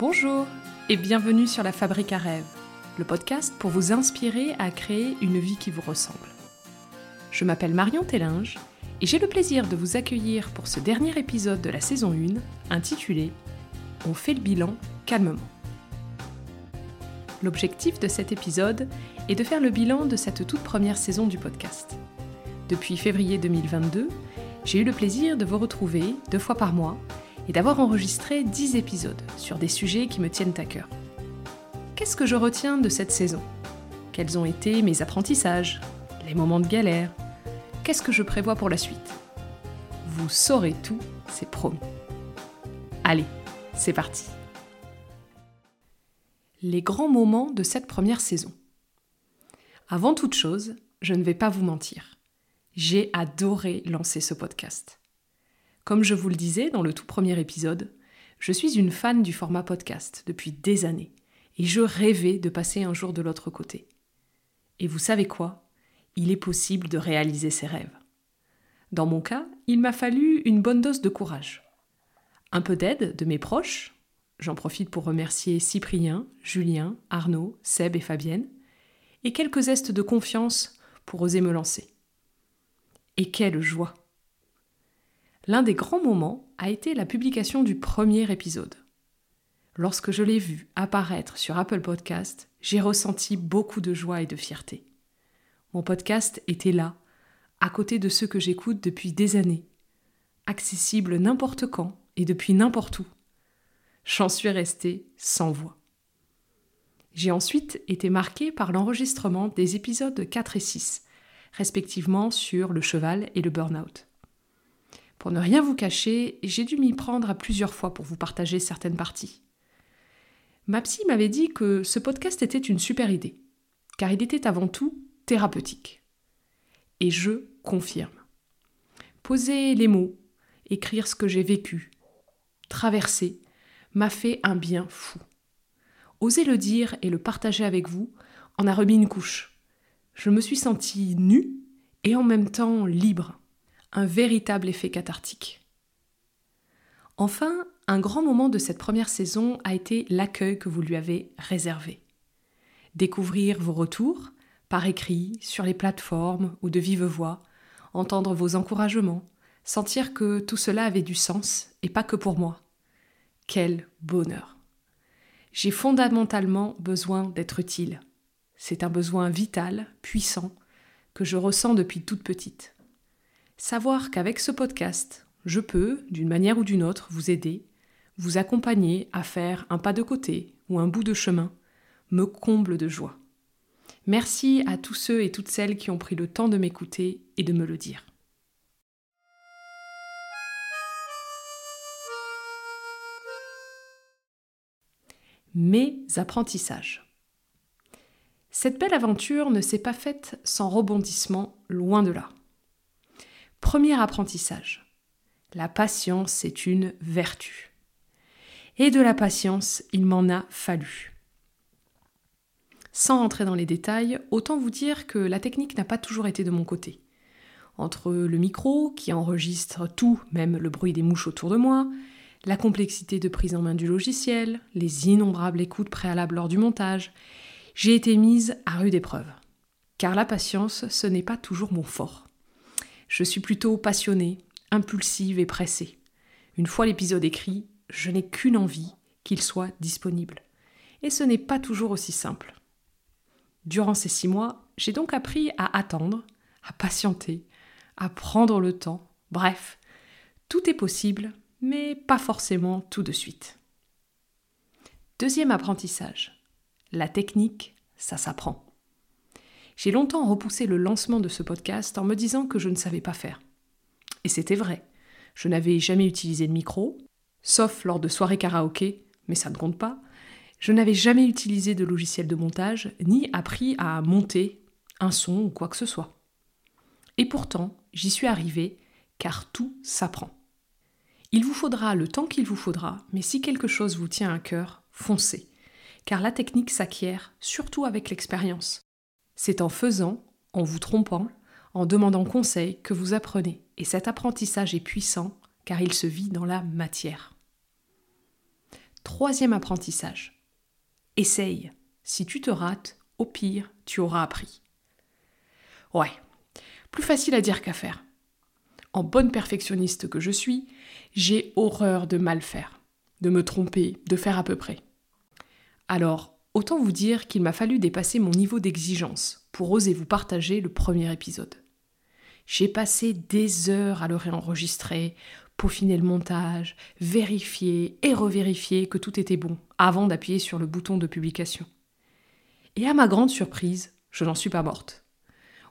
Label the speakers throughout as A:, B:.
A: Bonjour et bienvenue sur La Fabrique à rêves, le podcast pour vous inspirer à créer une vie qui vous ressemble. Je m'appelle Marion Tellinge et j'ai le plaisir de vous accueillir pour ce dernier épisode de la saison 1 intitulé On fait le bilan calmement. L'objectif de cet épisode est de faire le bilan de cette toute première saison du podcast. Depuis février 2022, j'ai eu le plaisir de vous retrouver deux fois par mois et d'avoir enregistré 10 épisodes sur des sujets qui me tiennent à cœur. Qu'est-ce que je retiens de cette saison? Quels ont été mes apprentissages? Les moments de galère? Qu'est-ce que je prévois pour la suite? Vous saurez tout, c'est promis. Allez, c'est parti Les grands moments de cette première saison. Avant toute chose, je ne vais pas vous mentir. J'ai adoré lancer ce podcast. Comme je vous le disais dans le tout premier épisode, je suis une fan du format podcast depuis des années et je rêvais de passer un jour de l'autre côté. Et vous savez quoi? Il est possible de réaliser ses rêves. Dans mon cas, il m'a fallu une bonne dose de courage. Un peu d'aide de mes proches, j'en profite pour remercier Cyprien, Julien, Arnaud, Seb et Fabienne, et quelques zestes de confiance pour oser me lancer. Et quelle joie L'un des grands moments a été la publication du premier épisode. Lorsque je l'ai vu apparaître sur Apple Podcast, j'ai ressenti beaucoup de joie et de fierté. Mon podcast était là, à côté de ceux que j'écoute depuis des années, accessible n'importe quand et depuis n'importe où. J'en suis restée sans voix. J'ai ensuite été marquée par l'enregistrement des épisodes 4 et 6, respectivement sur le cheval et le burn-out. Pour ne rien vous cacher, j'ai dû m'y prendre à plusieurs fois pour vous partager certaines parties. Ma psy m'avait dit que ce podcast était une super idée, car il était avant tout thérapeutique. Et je confirme. Poser les mots, écrire ce que j'ai vécu, traverser, m'a fait un bien fou. Oser le dire et le partager avec vous en a remis une couche. Je me suis sentie nue et en même temps libre un véritable effet cathartique. Enfin, un grand moment de cette première saison a été l'accueil que vous lui avez réservé. Découvrir vos retours, par écrit, sur les plateformes ou de vive voix, entendre vos encouragements, sentir que tout cela avait du sens et pas que pour moi. Quel bonheur. J'ai fondamentalement besoin d'être utile. C'est un besoin vital, puissant, que je ressens depuis toute petite. Savoir qu'avec ce podcast, je peux, d'une manière ou d'une autre, vous aider, vous accompagner à faire un pas de côté ou un bout de chemin, me comble de joie. Merci à tous ceux et toutes celles qui ont pris le temps de m'écouter et de me le dire. Mes apprentissages. Cette belle aventure ne s'est pas faite sans rebondissement, loin de là. Premier apprentissage. La patience est une vertu. Et de la patience, il m'en a fallu. Sans entrer dans les détails, autant vous dire que la technique n'a pas toujours été de mon côté. Entre le micro, qui enregistre tout, même le bruit des mouches autour de moi, la complexité de prise en main du logiciel, les innombrables écoutes préalables lors du montage, j'ai été mise à rude épreuve. Car la patience, ce n'est pas toujours mon fort. Je suis plutôt passionnée, impulsive et pressée. Une fois l'épisode écrit, je n'ai qu'une envie, qu'il soit disponible. Et ce n'est pas toujours aussi simple. Durant ces six mois, j'ai donc appris à attendre, à patienter, à prendre le temps. Bref, tout est possible, mais pas forcément tout de suite. Deuxième apprentissage. La technique, ça s'apprend. J'ai longtemps repoussé le lancement de ce podcast en me disant que je ne savais pas faire. Et c'était vrai. Je n'avais jamais utilisé de micro, sauf lors de soirées karaoké, mais ça ne compte pas. Je n'avais jamais utilisé de logiciel de montage, ni appris à monter un son ou quoi que ce soit. Et pourtant, j'y suis arrivée, car tout s'apprend. Il vous faudra le temps qu'il vous faudra, mais si quelque chose vous tient à cœur, foncez, car la technique s'acquiert surtout avec l'expérience. C'est en faisant, en vous trompant, en demandant conseil que vous apprenez. Et cet apprentissage est puissant car il se vit dans la matière. Troisième apprentissage. Essaye. Si tu te rates, au pire, tu auras appris. Ouais, plus facile à dire qu'à faire. En bonne perfectionniste que je suis, j'ai horreur de mal faire, de me tromper, de faire à peu près. Alors, autant vous dire qu'il m'a fallu dépasser mon niveau d'exigence pour oser vous partager le premier épisode. J'ai passé des heures à le réenregistrer, peaufiner le montage, vérifier et revérifier que tout était bon avant d'appuyer sur le bouton de publication. Et à ma grande surprise, je n'en suis pas morte.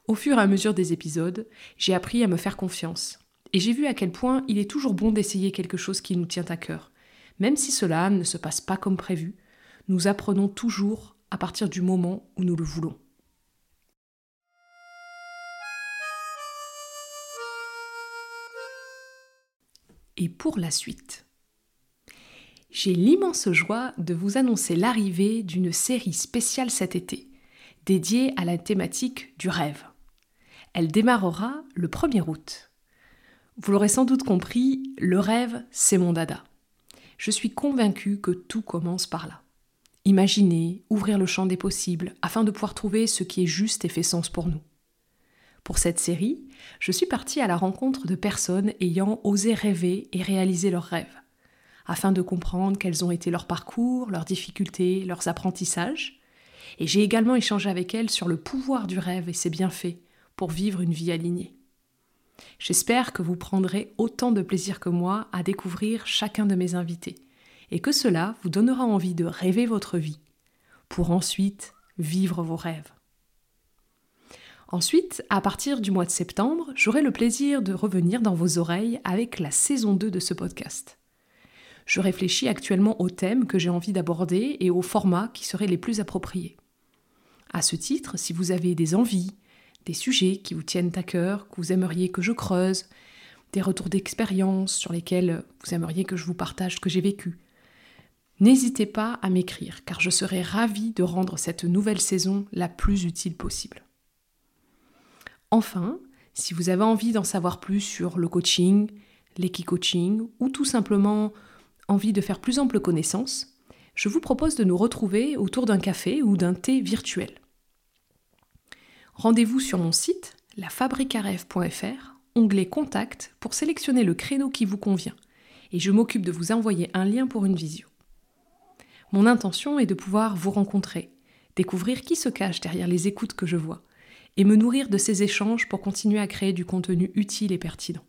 A: Au fur et à mesure des épisodes, j'ai appris à me faire confiance. Et j'ai vu à quel point il est toujours bon d'essayer quelque chose qui nous tient à cœur. Même si cela ne se passe pas comme prévu, nous apprenons toujours à partir du moment où nous le voulons. Et pour la suite. J'ai l'immense joie de vous annoncer l'arrivée d'une série spéciale cet été, dédiée à la thématique du rêve. Elle démarrera le 1er août. Vous l'aurez sans doute compris, le rêve, c'est mon dada. Je suis convaincue que tout commence par là. Imaginer, ouvrir le champ des possibles, afin de pouvoir trouver ce qui est juste et fait sens pour nous. Pour cette série, je suis partie à la rencontre de personnes ayant osé rêver et réaliser leurs rêves, afin de comprendre quels ont été leurs parcours, leurs difficultés, leurs apprentissages. Et j'ai également échangé avec elles sur le pouvoir du rêve et ses bienfaits pour vivre une vie alignée. J'espère que vous prendrez autant de plaisir que moi à découvrir chacun de mes invités et que cela vous donnera envie de rêver votre vie pour ensuite vivre vos rêves. Ensuite, à partir du mois de septembre, j'aurai le plaisir de revenir dans vos oreilles avec la saison 2 de ce podcast. Je réfléchis actuellement aux thèmes que j'ai envie d'aborder et aux formats qui seraient les plus appropriés. À ce titre, si vous avez des envies, des sujets qui vous tiennent à cœur, que vous aimeriez que je creuse, des retours d'expérience sur lesquels vous aimeriez que je vous partage ce que j'ai vécu, n'hésitez pas à m'écrire car je serai ravie de rendre cette nouvelle saison la plus utile possible. Enfin, si vous avez envie d'en savoir plus sur le coaching, l'équi-coaching ou tout simplement envie de faire plus ample connaissance, je vous propose de nous retrouver autour d'un café ou d'un thé virtuel. Rendez-vous sur mon site lafabricarêve.fr, onglet Contact pour sélectionner le créneau qui vous convient et je m'occupe de vous envoyer un lien pour une visio. Mon intention est de pouvoir vous rencontrer, découvrir qui se cache derrière les écoutes que je vois et me nourrir de ces échanges pour continuer à créer du contenu utile et pertinent.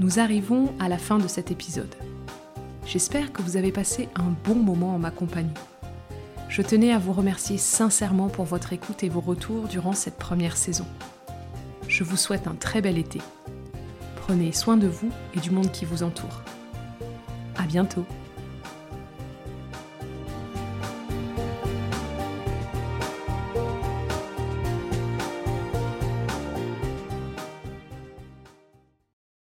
A: Nous arrivons à la fin de cet épisode. J'espère que vous avez passé un bon moment en ma compagnie. Je tenais à vous remercier sincèrement pour votre écoute et vos retours durant cette première saison je vous souhaite un très bel été. Prenez soin de vous et du monde qui vous entoure. À bientôt!